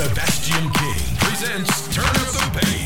Sebastian King presents Turn Up the Bass.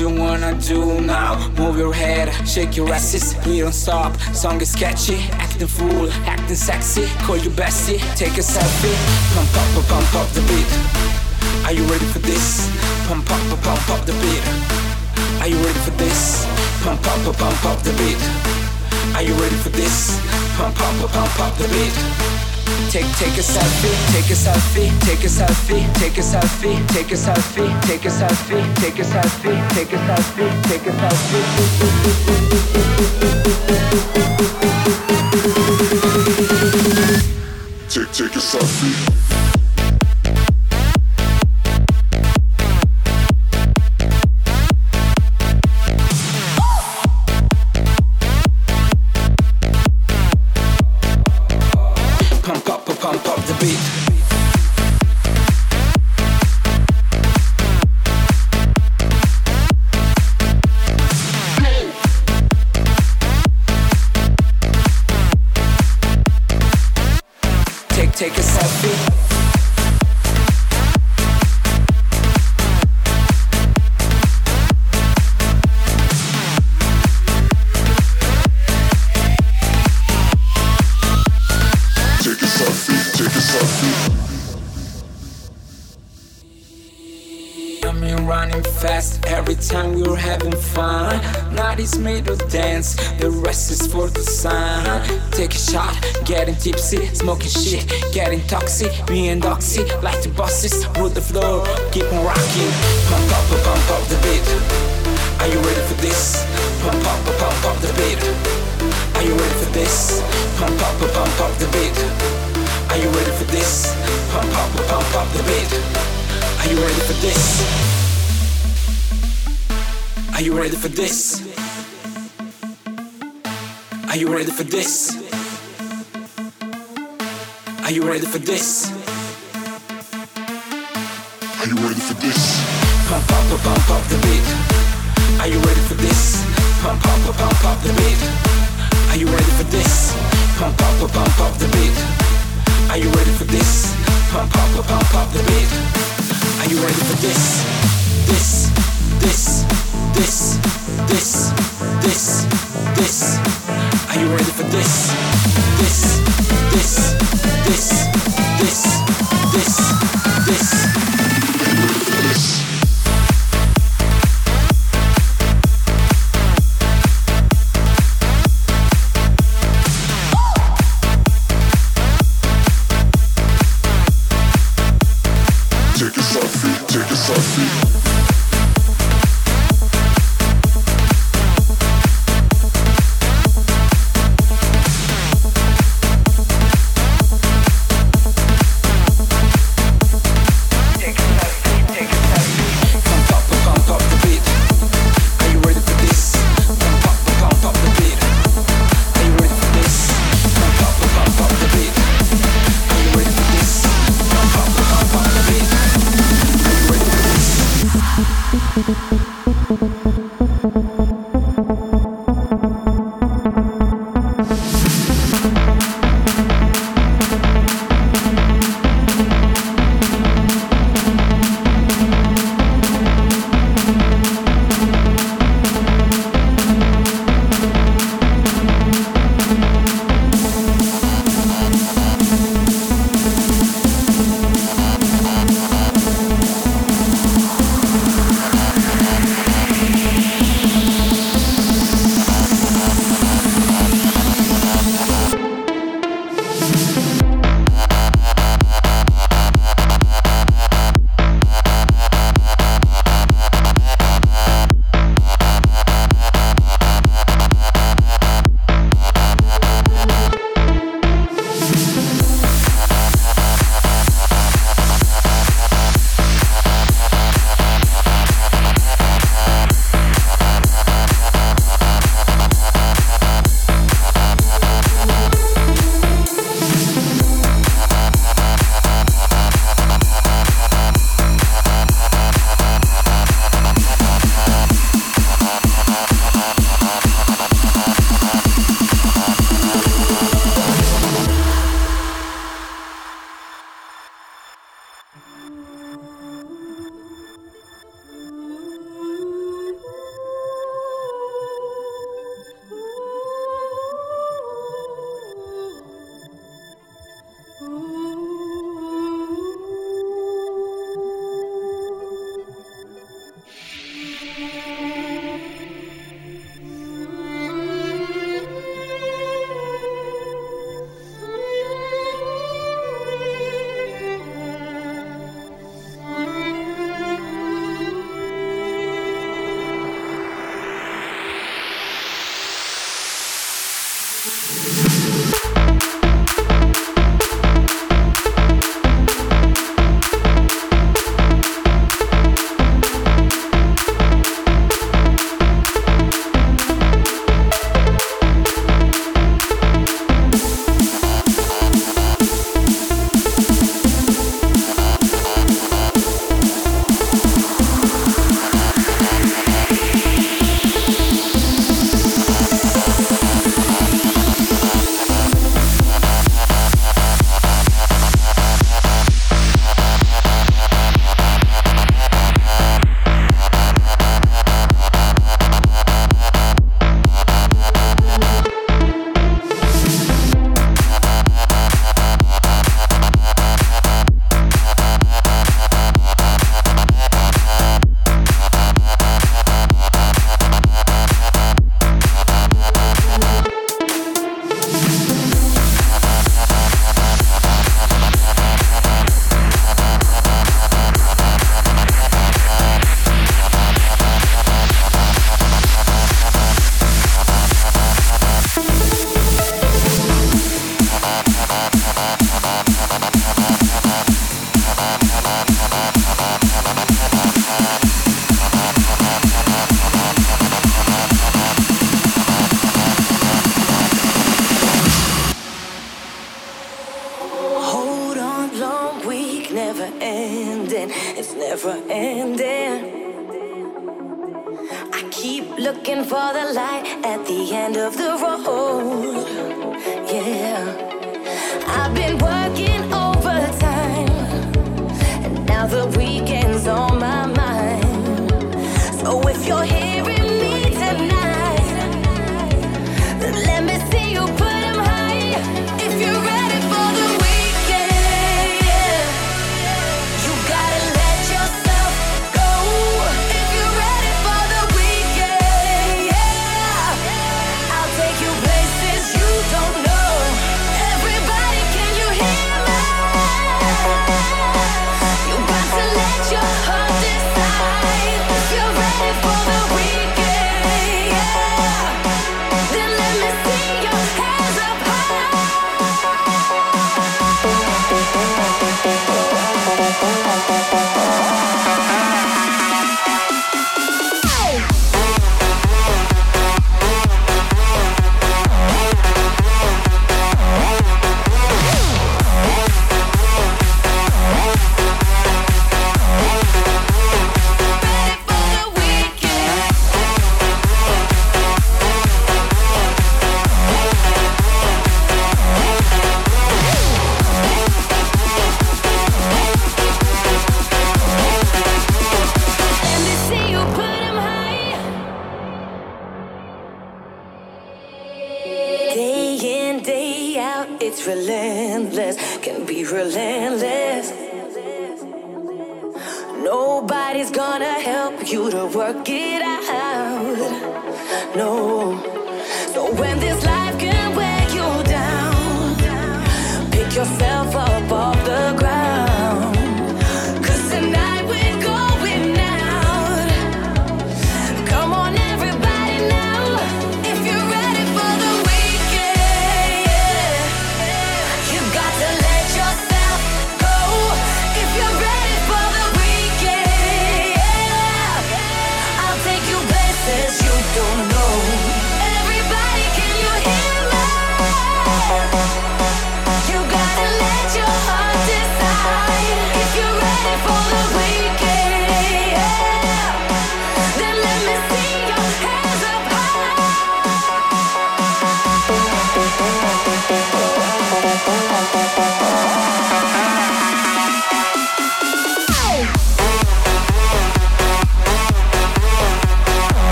You wanna do now? Move your head, shake your asses. We don't stop. Song is catchy, acting fool, acting sexy. Call you bestie, take a selfie. Pump up, pump up the beat. Are you ready for this? Pump up, pump up the beat. Are you ready for this? Pump up, pump up the beat. Are you ready for this? Pump up, pump up the beat. Take take a selfie, take a selfie, take a selfie, take a selfie, take a selfie, take a selfie, take a selfie, take a selfie, take a selfie. Take take a selfie. Tipsy, smoking shit, getting toxic. Me and Doxy like the bosses, rule the floor, keep on rocking. Pump up, pump up the beat. Are you ready for this? Pump up, pump up the beat. Are you ready for this? Pump up, pump up the beat. Are you ready for this? Pump up, pump up the beat. Are you ready for this? Are you ready for this? Are you ready for this? Are you ready for this? Are you ready for this? Pump up, pump up the beat. Are you ready for this? Pump up, pump up the beat. Are you ready for this? Pump up, pump up the beat. Are you ready for this? Pump up, pump up the beat. Are you ready for this? This, this, this, this, this, this. Are you ready for this? This, this this, this, this, this.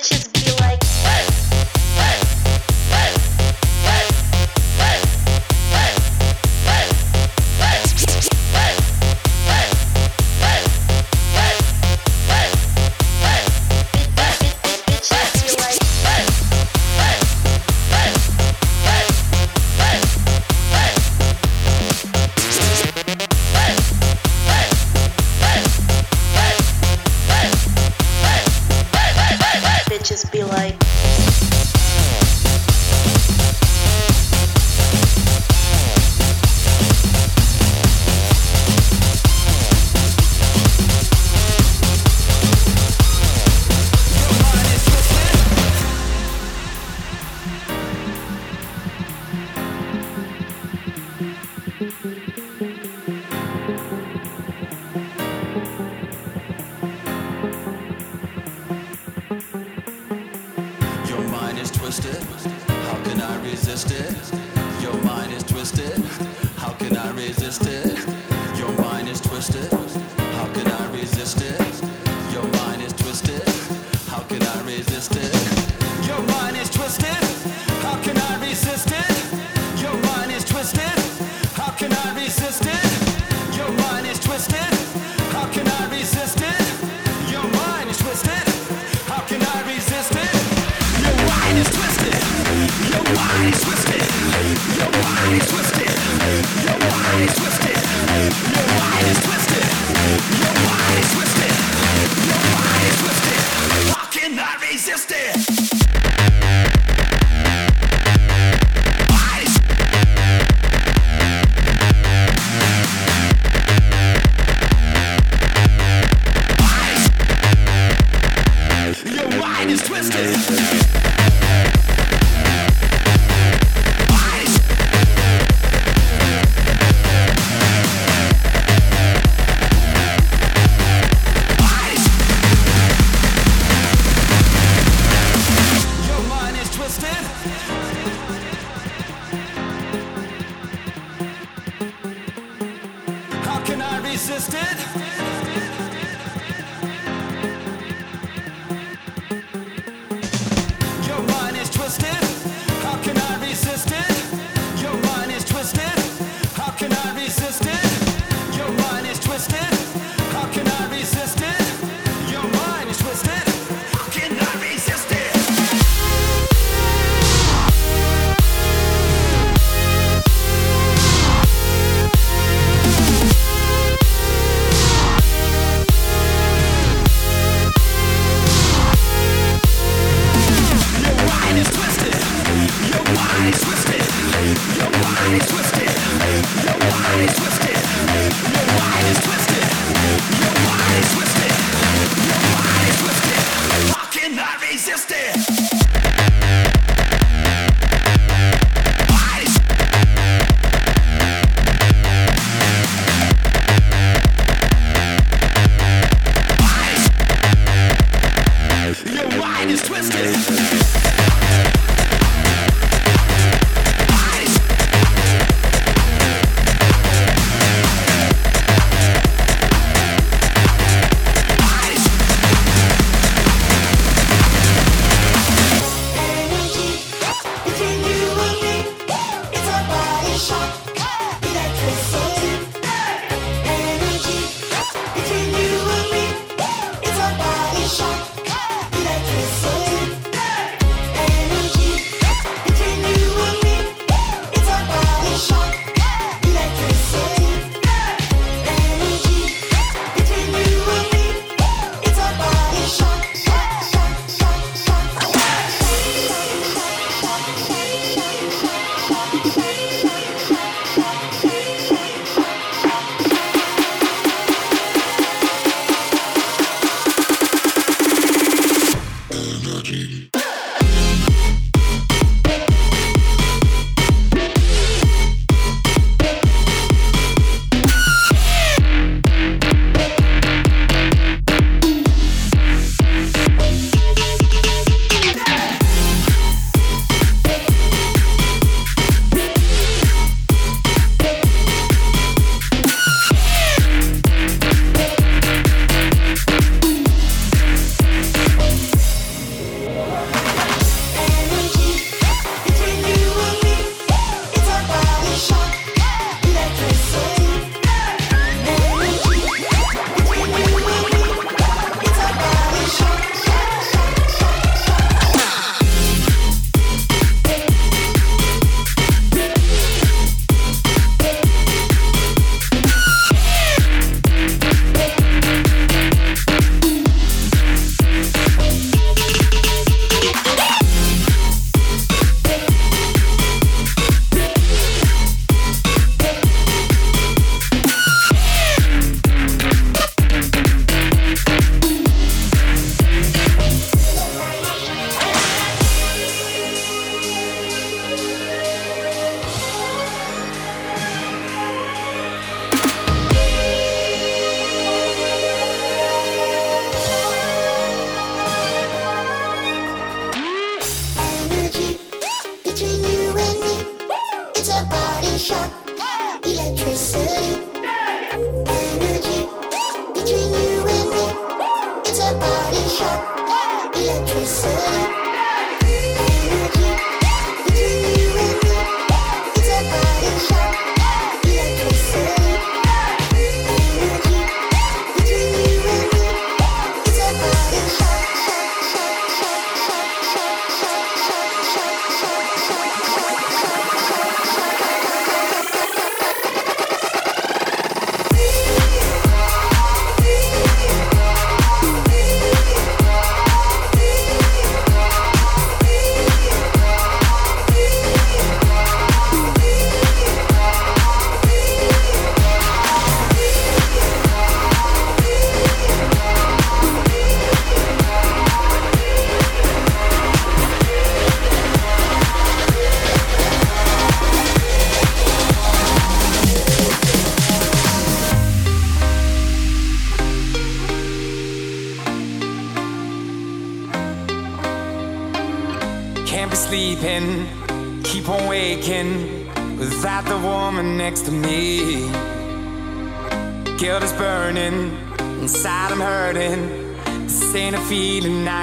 Bitches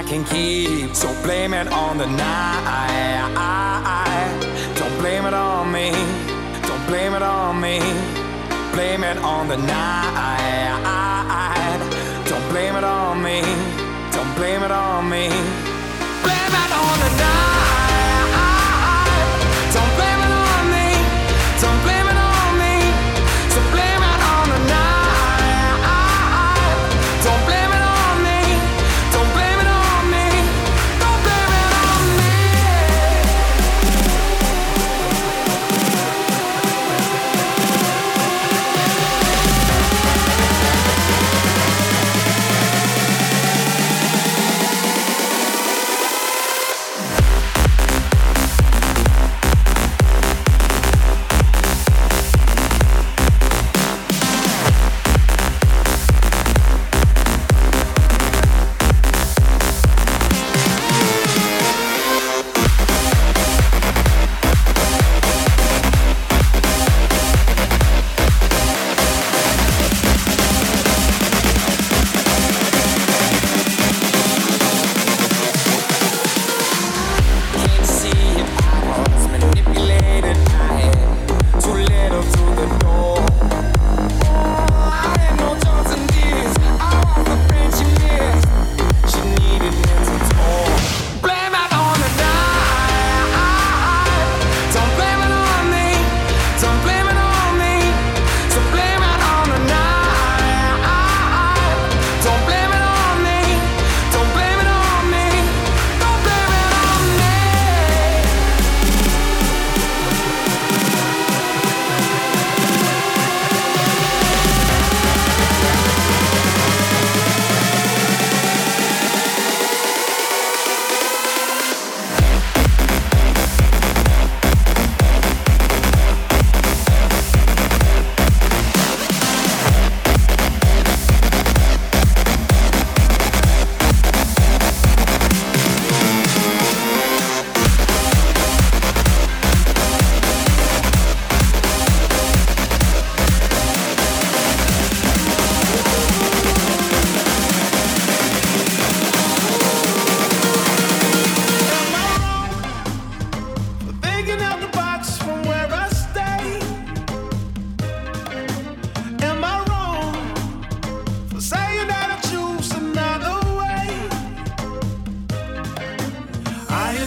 can keep. So blame it on the night.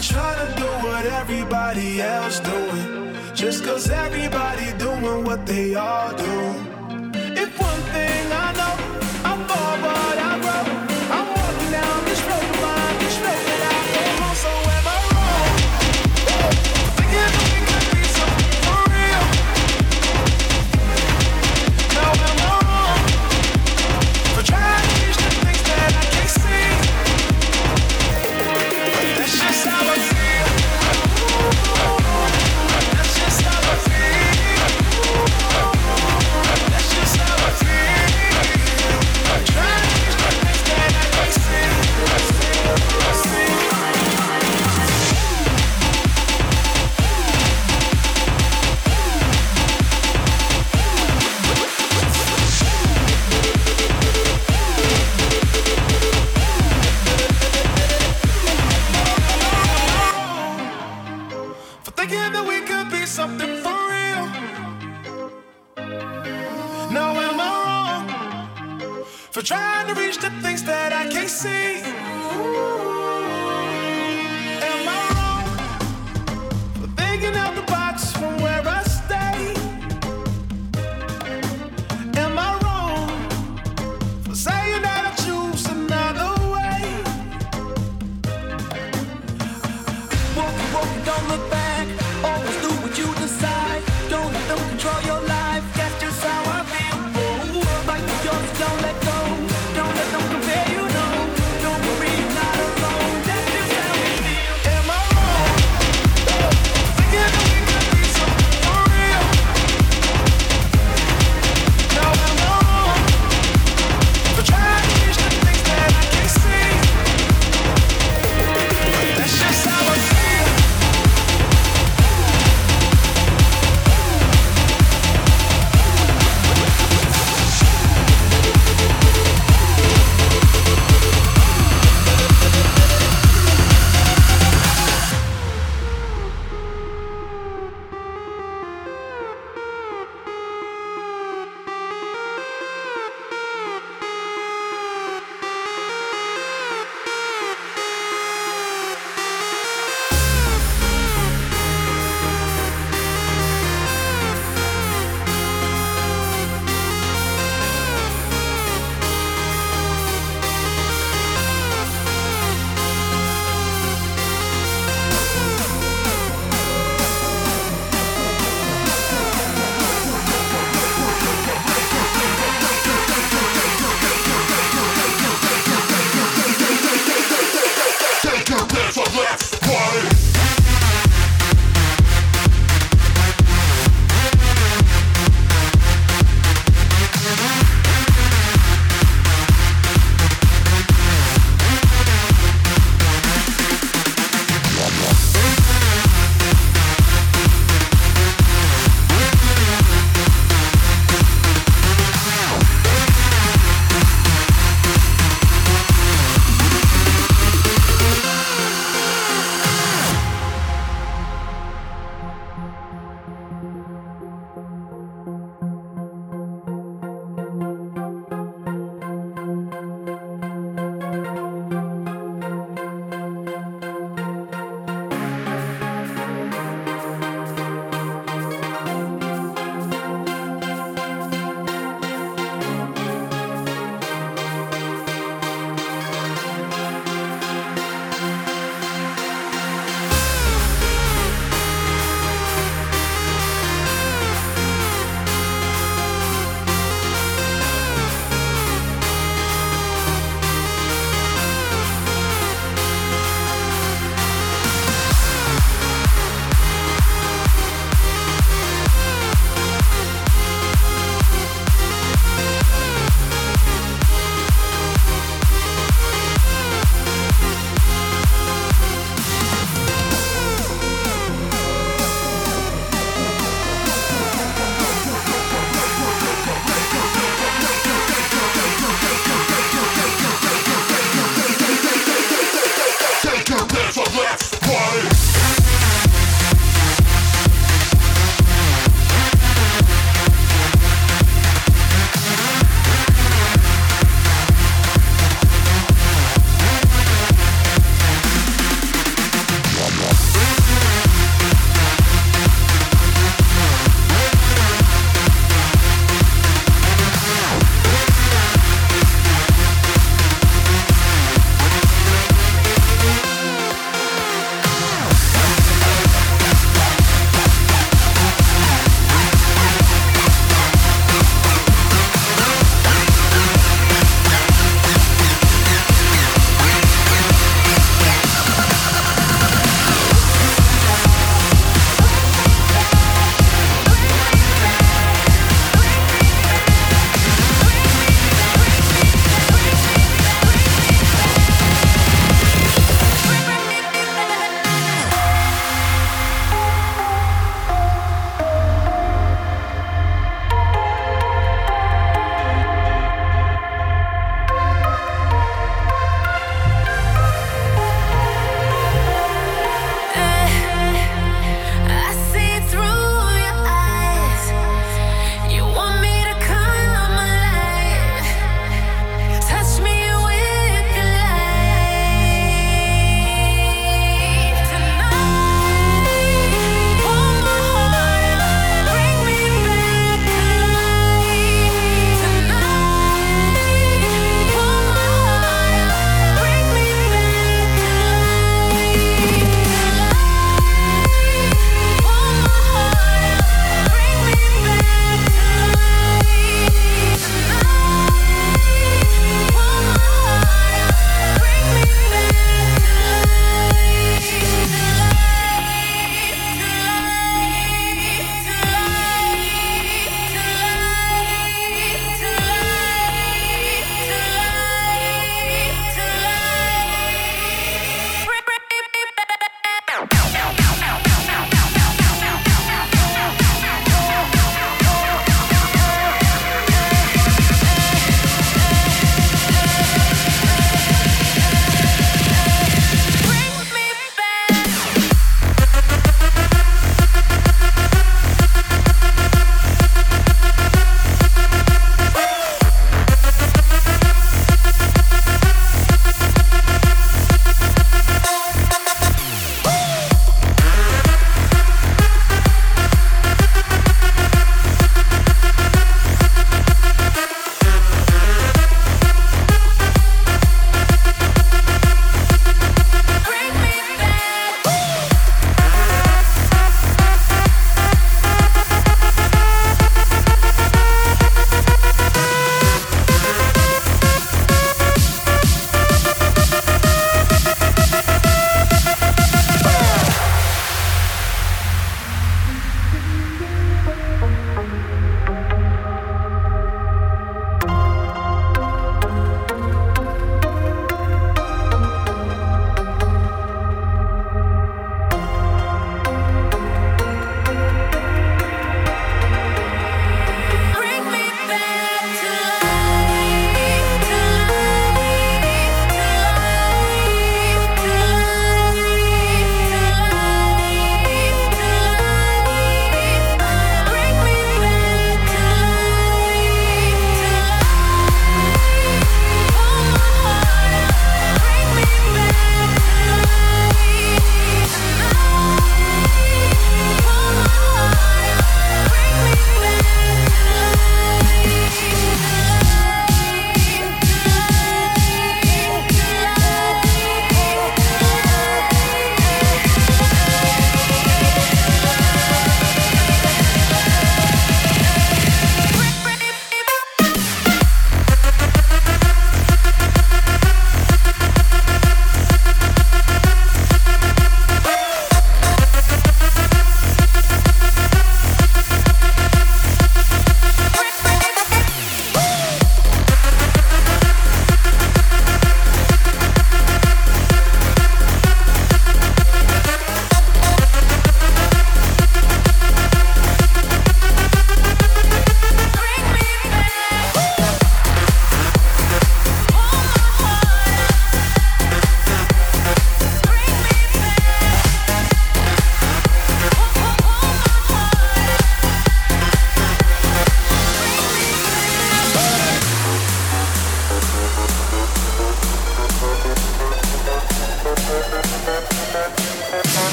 even try to do what everybody else doing. Just cause everybody doing what they all do. If one thing I know